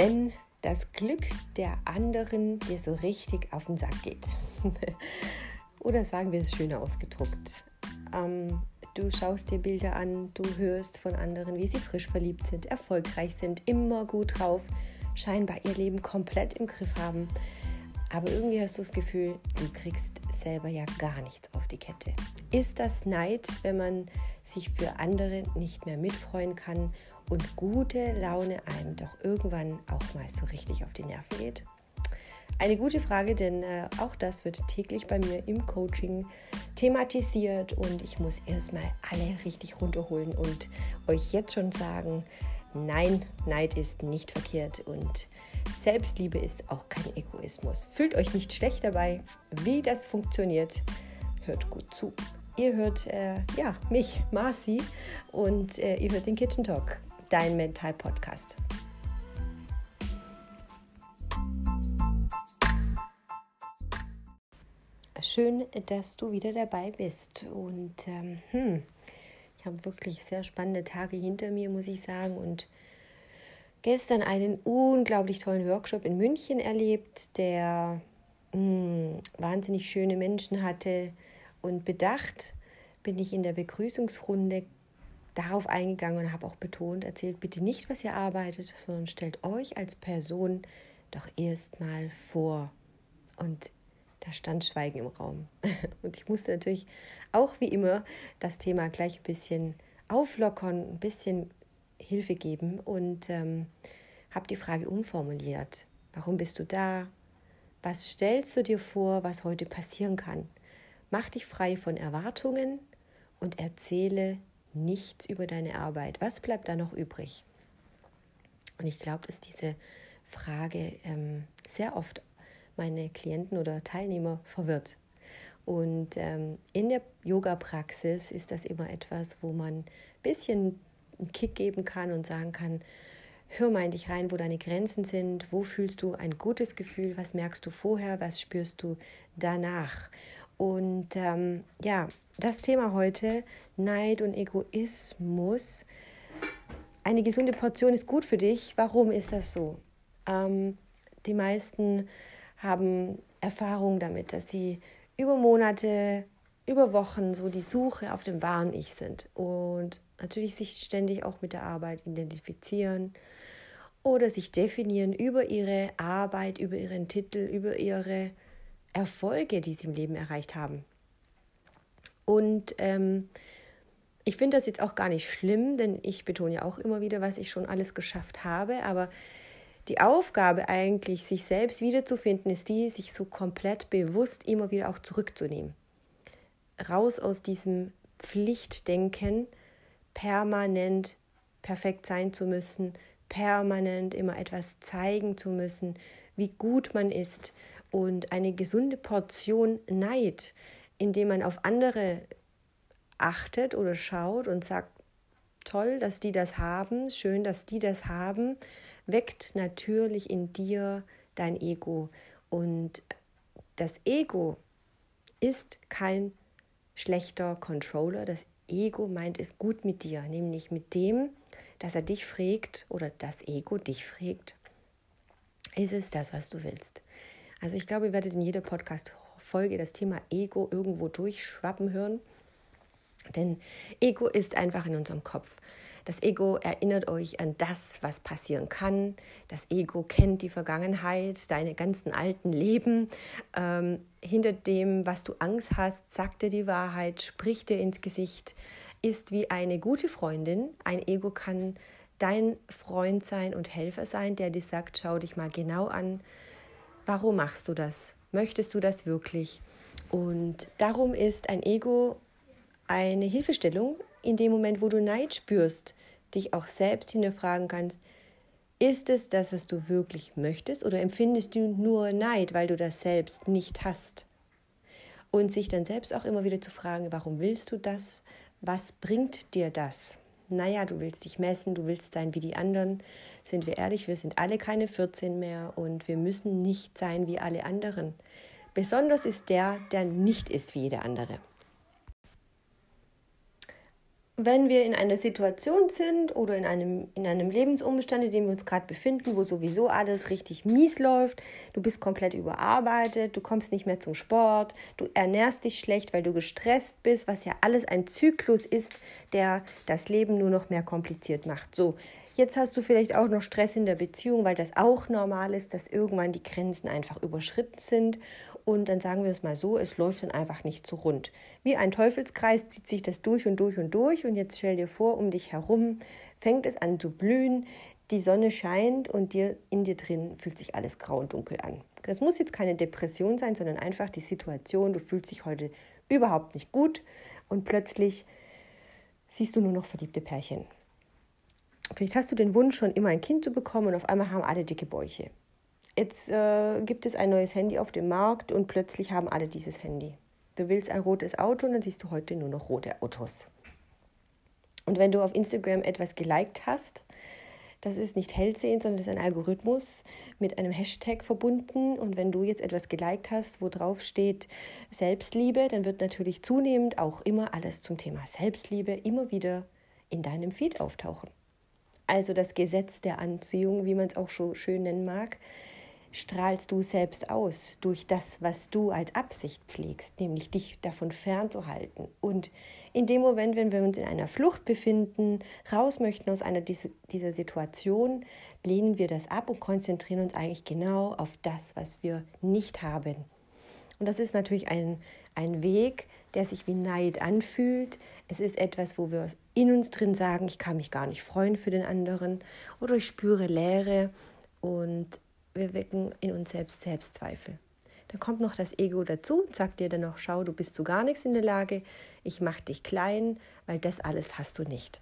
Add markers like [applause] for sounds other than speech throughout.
wenn das Glück der anderen dir so richtig auf den Sack geht. [laughs] Oder sagen wir es schöner ausgedruckt. Ähm, du schaust dir Bilder an, du hörst von anderen, wie sie frisch verliebt sind, erfolgreich sind, immer gut drauf, scheinbar ihr Leben komplett im Griff haben. Aber irgendwie hast du das Gefühl, du kriegst selber ja gar nichts auf die Kette. Ist das Neid, wenn man sich für andere nicht mehr mitfreuen kann und gute Laune einem doch irgendwann auch mal so richtig auf die Nerven geht? Eine gute Frage, denn äh, auch das wird täglich bei mir im Coaching thematisiert und ich muss erstmal alle richtig runterholen und euch jetzt schon sagen, nein, Neid ist nicht verkehrt und Selbstliebe ist auch kein Egoismus. Fühlt euch nicht schlecht dabei, wie das funktioniert. Hört gut zu. Ihr hört äh, ja mich, Marci, und äh, ihr hört den Kitchen Talk, dein Mental Podcast. Schön, dass du wieder dabei bist. Und ähm, hm, ich habe wirklich sehr spannende Tage hinter mir, muss ich sagen. Und gestern einen unglaublich tollen Workshop in München erlebt, der mh, hm, wahnsinnig schöne Menschen hatte. Und bedacht bin ich in der Begrüßungsrunde darauf eingegangen und habe auch betont, erzählt bitte nicht, was ihr arbeitet, sondern stellt euch als Person doch erstmal vor. Und da stand Schweigen im Raum. [laughs] Und ich musste natürlich auch wie immer das Thema gleich ein bisschen auflockern, ein bisschen Hilfe geben und ähm, habe die Frage umformuliert. Warum bist du da? Was stellst du dir vor, was heute passieren kann? Mach dich frei von Erwartungen und erzähle nichts über deine Arbeit. Was bleibt da noch übrig? Und ich glaube, dass diese Frage ähm, sehr oft meine Klienten oder Teilnehmer verwirrt. Und ähm, in der Yoga-Praxis ist das immer etwas, wo man ein bisschen einen Kick geben kann und sagen kann, hör mal in dich rein, wo deine Grenzen sind, wo fühlst du ein gutes Gefühl, was merkst du vorher, was spürst du danach. Und ähm, ja, das Thema heute, Neid und Egoismus. Eine gesunde Portion ist gut für dich. Warum ist das so? Ähm, die meisten haben Erfahrung damit, dass sie über Monate, über Wochen so die Suche auf dem wahren Ich sind und natürlich sich ständig auch mit der Arbeit identifizieren oder sich definieren über ihre Arbeit, über ihren Titel, über ihre Erfolge, die sie im Leben erreicht haben. Und ähm, ich finde das jetzt auch gar nicht schlimm, denn ich betone ja auch immer wieder, was ich schon alles geschafft habe, aber die Aufgabe eigentlich, sich selbst wiederzufinden, ist die, sich so komplett bewusst immer wieder auch zurückzunehmen. Raus aus diesem Pflichtdenken, permanent perfekt sein zu müssen, permanent immer etwas zeigen zu müssen, wie gut man ist und eine gesunde Portion Neid, indem man auf andere achtet oder schaut und sagt, toll, dass die das haben, schön, dass die das haben, weckt natürlich in dir dein Ego. Und das Ego ist kein schlechter Controller. Das Ego meint es gut mit dir, nämlich mit dem, dass er dich fragt oder das Ego dich fragt, ist es das, was du willst? Also ich glaube, ihr werdet in jeder Podcast-Folge das Thema Ego irgendwo durchschwappen hören. Denn Ego ist einfach in unserem Kopf. Das Ego erinnert euch an das, was passieren kann. Das Ego kennt die Vergangenheit, deine ganzen alten Leben. Ähm, hinter dem, was du Angst hast, sagt dir die Wahrheit, spricht dir ins Gesicht, ist wie eine gute Freundin. Ein Ego kann dein Freund sein und Helfer sein, der dir sagt, schau dich mal genau an, warum machst du das? Möchtest du das wirklich? Und darum ist ein Ego eine Hilfestellung in dem Moment, wo du Neid spürst, dich auch selbst hinterfragen kannst, ist es das, was du wirklich möchtest oder empfindest du nur Neid, weil du das selbst nicht hast? Und sich dann selbst auch immer wieder zu fragen, warum willst du das? Was bringt dir das? Naja, du willst dich messen, du willst sein wie die anderen. Sind wir ehrlich, wir sind alle keine 14 mehr und wir müssen nicht sein wie alle anderen. Besonders ist der, der nicht ist wie jeder andere. Wenn wir in einer Situation sind oder in einem, in einem Lebensumstand, in dem wir uns gerade befinden, wo sowieso alles richtig mies läuft, du bist komplett überarbeitet, du kommst nicht mehr zum Sport, du ernährst dich schlecht, weil du gestresst bist, was ja alles ein Zyklus ist, der das Leben nur noch mehr kompliziert macht. So, Jetzt hast du vielleicht auch noch Stress in der Beziehung, weil das auch normal ist, dass irgendwann die Grenzen einfach überschritten sind. Und dann sagen wir es mal so, es läuft dann einfach nicht so rund. Wie ein Teufelskreis zieht sich das durch und durch und durch. Und jetzt stell dir vor, um dich herum fängt es an zu blühen, die Sonne scheint und dir in dir drin fühlt sich alles grau und dunkel an. Das muss jetzt keine Depression sein, sondern einfach die Situation, du fühlst dich heute überhaupt nicht gut und plötzlich siehst du nur noch verliebte Pärchen. Vielleicht hast du den Wunsch, schon immer ein Kind zu bekommen und auf einmal haben alle dicke Bäuche. Jetzt äh, gibt es ein neues Handy auf dem Markt und plötzlich haben alle dieses Handy. Du willst ein rotes Auto und dann siehst du heute nur noch rote Autos. Und wenn du auf Instagram etwas geliked hast, das ist nicht hellsehend, sondern das ist ein Algorithmus mit einem Hashtag verbunden. Und wenn du jetzt etwas geliked hast, wo drauf steht Selbstliebe, dann wird natürlich zunehmend auch immer alles zum Thema Selbstliebe immer wieder in deinem Feed auftauchen also das Gesetz der Anziehung, wie man es auch so schön nennen mag, strahlst du selbst aus durch das, was du als Absicht pflegst, nämlich dich davon fernzuhalten. Und in dem Moment, wenn wir uns in einer Flucht befinden, raus möchten aus einer dieser Situation, lehnen wir das ab und konzentrieren uns eigentlich genau auf das, was wir nicht haben. Und das ist natürlich ein, ein Weg, der sich wie Neid anfühlt. Es ist etwas, wo wir in uns drin sagen, ich kann mich gar nicht freuen für den anderen oder ich spüre Leere und wir wecken in uns selbst Selbstzweifel. Dann kommt noch das Ego dazu und sagt dir dann noch, schau, du bist zu gar nichts in der Lage, ich mache dich klein, weil das alles hast du nicht.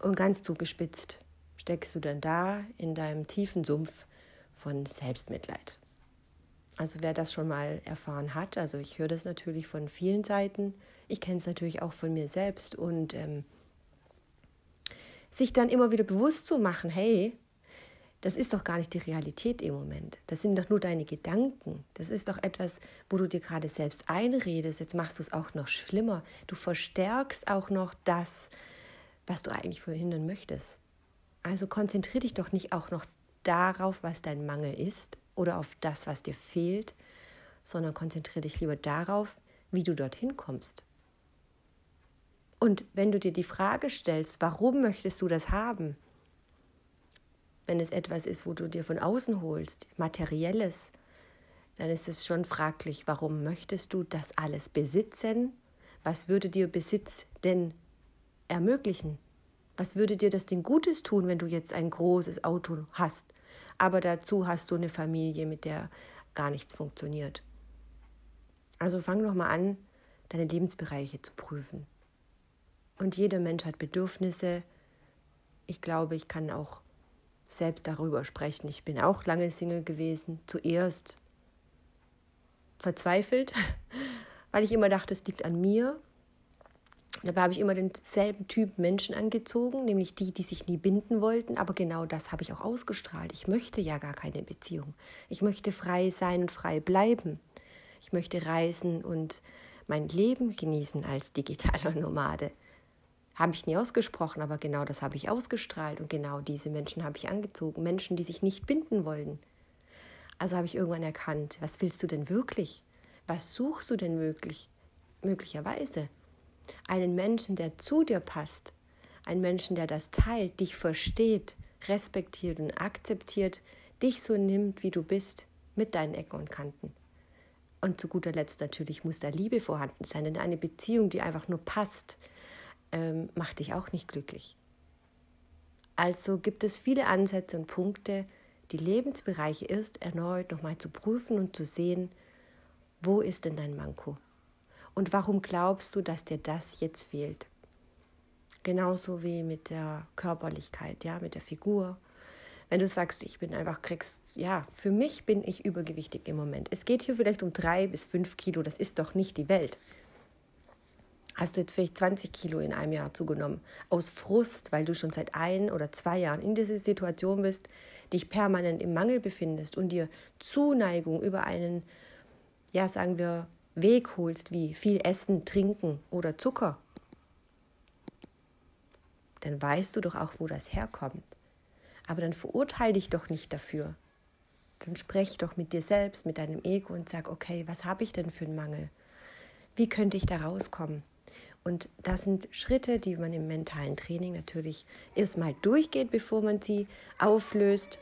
Und ganz zugespitzt steckst du dann da in deinem tiefen Sumpf von Selbstmitleid. Also wer das schon mal erfahren hat, also ich höre das natürlich von vielen Seiten, ich kenne es natürlich auch von mir selbst und ähm, sich dann immer wieder bewusst zu machen, hey, das ist doch gar nicht die Realität im Moment. Das sind doch nur deine Gedanken. Das ist doch etwas, wo du dir gerade selbst einredest. Jetzt machst du es auch noch schlimmer. Du verstärkst auch noch das, was du eigentlich verhindern möchtest. Also konzentriere dich doch nicht auch noch darauf, was dein Mangel ist, oder auf das, was dir fehlt, sondern konzentriere dich lieber darauf, wie du dorthin kommst. Und wenn du dir die Frage stellst, warum möchtest du das haben? Wenn es etwas ist, wo du dir von außen holst, materielles, dann ist es schon fraglich, warum möchtest du das alles besitzen? Was würde dir Besitz denn ermöglichen? Was würde dir das denn Gutes tun, wenn du jetzt ein großes Auto hast? aber dazu hast du eine Familie, mit der gar nichts funktioniert. Also fang doch mal an, deine Lebensbereiche zu prüfen. Und jeder Mensch hat Bedürfnisse. Ich glaube, ich kann auch selbst darüber sprechen. Ich bin auch lange Single gewesen. Zuerst verzweifelt, [laughs] weil ich immer dachte, es liegt an mir. Dabei habe ich immer denselben Typ Menschen angezogen, nämlich die, die sich nie binden wollten. Aber genau das habe ich auch ausgestrahlt. Ich möchte ja gar keine Beziehung. Ich möchte frei sein und frei bleiben. Ich möchte reisen und mein Leben genießen als digitaler [laughs] Nomade. Habe ich nie ausgesprochen, aber genau das habe ich ausgestrahlt und genau diese Menschen habe ich angezogen. Menschen, die sich nicht binden wollten. Also habe ich irgendwann erkannt, was willst du denn wirklich? Was suchst du denn wirklich? Möglicherweise einen Menschen, der zu dir passt, einen Menschen, der das teilt, dich versteht, respektiert und akzeptiert, dich so nimmt, wie du bist, mit deinen Ecken und Kanten. Und zu guter Letzt natürlich muss da Liebe vorhanden sein, denn eine Beziehung, die einfach nur passt, ähm, macht dich auch nicht glücklich. Also gibt es viele Ansätze und Punkte, die Lebensbereiche ist, erneut nochmal zu prüfen und zu sehen, wo ist denn dein Manko? Und warum glaubst du, dass dir das jetzt fehlt? Genauso wie mit der Körperlichkeit, ja, mit der Figur. Wenn du sagst, ich bin einfach, kriegst, ja, für mich bin ich übergewichtig im Moment. Es geht hier vielleicht um drei bis fünf Kilo, das ist doch nicht die Welt. Hast du jetzt vielleicht 20 Kilo in einem Jahr zugenommen, aus Frust, weil du schon seit ein oder zwei Jahren in dieser Situation bist, dich permanent im Mangel befindest und dir Zuneigung über einen, ja, sagen wir, Weg holst, wie viel Essen, Trinken oder Zucker, dann weißt du doch auch, wo das herkommt. Aber dann verurteile dich doch nicht dafür. Dann sprech doch mit dir selbst, mit deinem Ego und sag, okay, was habe ich denn für einen Mangel? Wie könnte ich da rauskommen? Und das sind Schritte, die man im mentalen Training natürlich erstmal durchgeht, bevor man sie auflöst.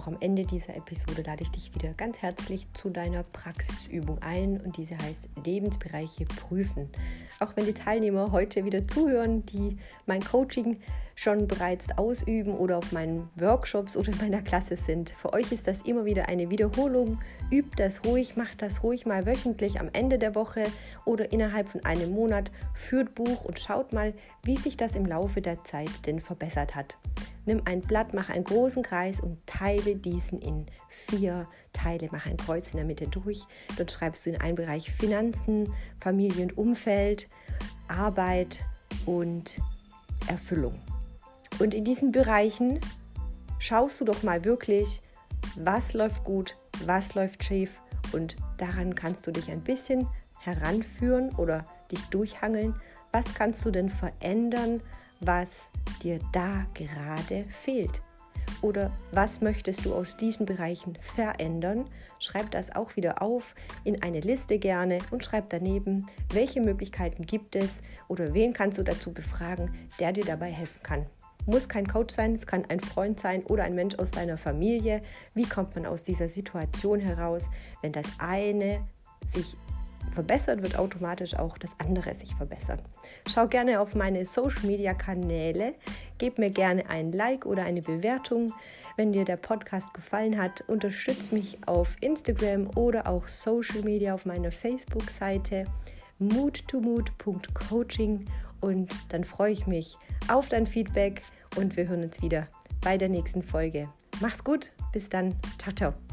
Auch am Ende dieser Episode lade ich dich wieder ganz herzlich zu deiner Praxisübung ein und diese heißt Lebensbereiche prüfen. Auch wenn die Teilnehmer heute wieder zuhören, die mein Coaching schon bereits ausüben oder auf meinen Workshops oder in meiner Klasse sind. Für euch ist das immer wieder eine Wiederholung. Übt das ruhig, macht das ruhig mal wöchentlich am Ende der Woche oder innerhalb von einem Monat. Führt Buch und schaut mal, wie sich das im Laufe der Zeit denn verbessert hat. Nimm ein Blatt, mach einen großen Kreis und teile diesen in vier Teile. Mach ein Kreuz in der Mitte durch. Dort schreibst du in einen Bereich Finanzen, Familie und Umfeld, Arbeit und Erfüllung. Und in diesen Bereichen schaust du doch mal wirklich, was läuft gut, was läuft schief und daran kannst du dich ein bisschen heranführen oder dich durchhangeln. Was kannst du denn verändern, was dir da gerade fehlt? Oder was möchtest du aus diesen Bereichen verändern? Schreib das auch wieder auf in eine Liste gerne und schreib daneben, welche Möglichkeiten gibt es oder wen kannst du dazu befragen, der dir dabei helfen kann. Muss kein Coach sein, es kann ein Freund sein oder ein Mensch aus deiner Familie. Wie kommt man aus dieser Situation heraus, wenn das eine sich verbessert, wird automatisch auch das andere sich verbessern. Schau gerne auf meine Social Media Kanäle, gib mir gerne ein Like oder eine Bewertung. Wenn dir der Podcast gefallen hat, unterstütze mich auf Instagram oder auch Social Media auf meiner Facebook-Seite moodtomood.coaching und dann freue ich mich auf dein Feedback und wir hören uns wieder bei der nächsten Folge. Mach's gut, bis dann, ciao, ciao.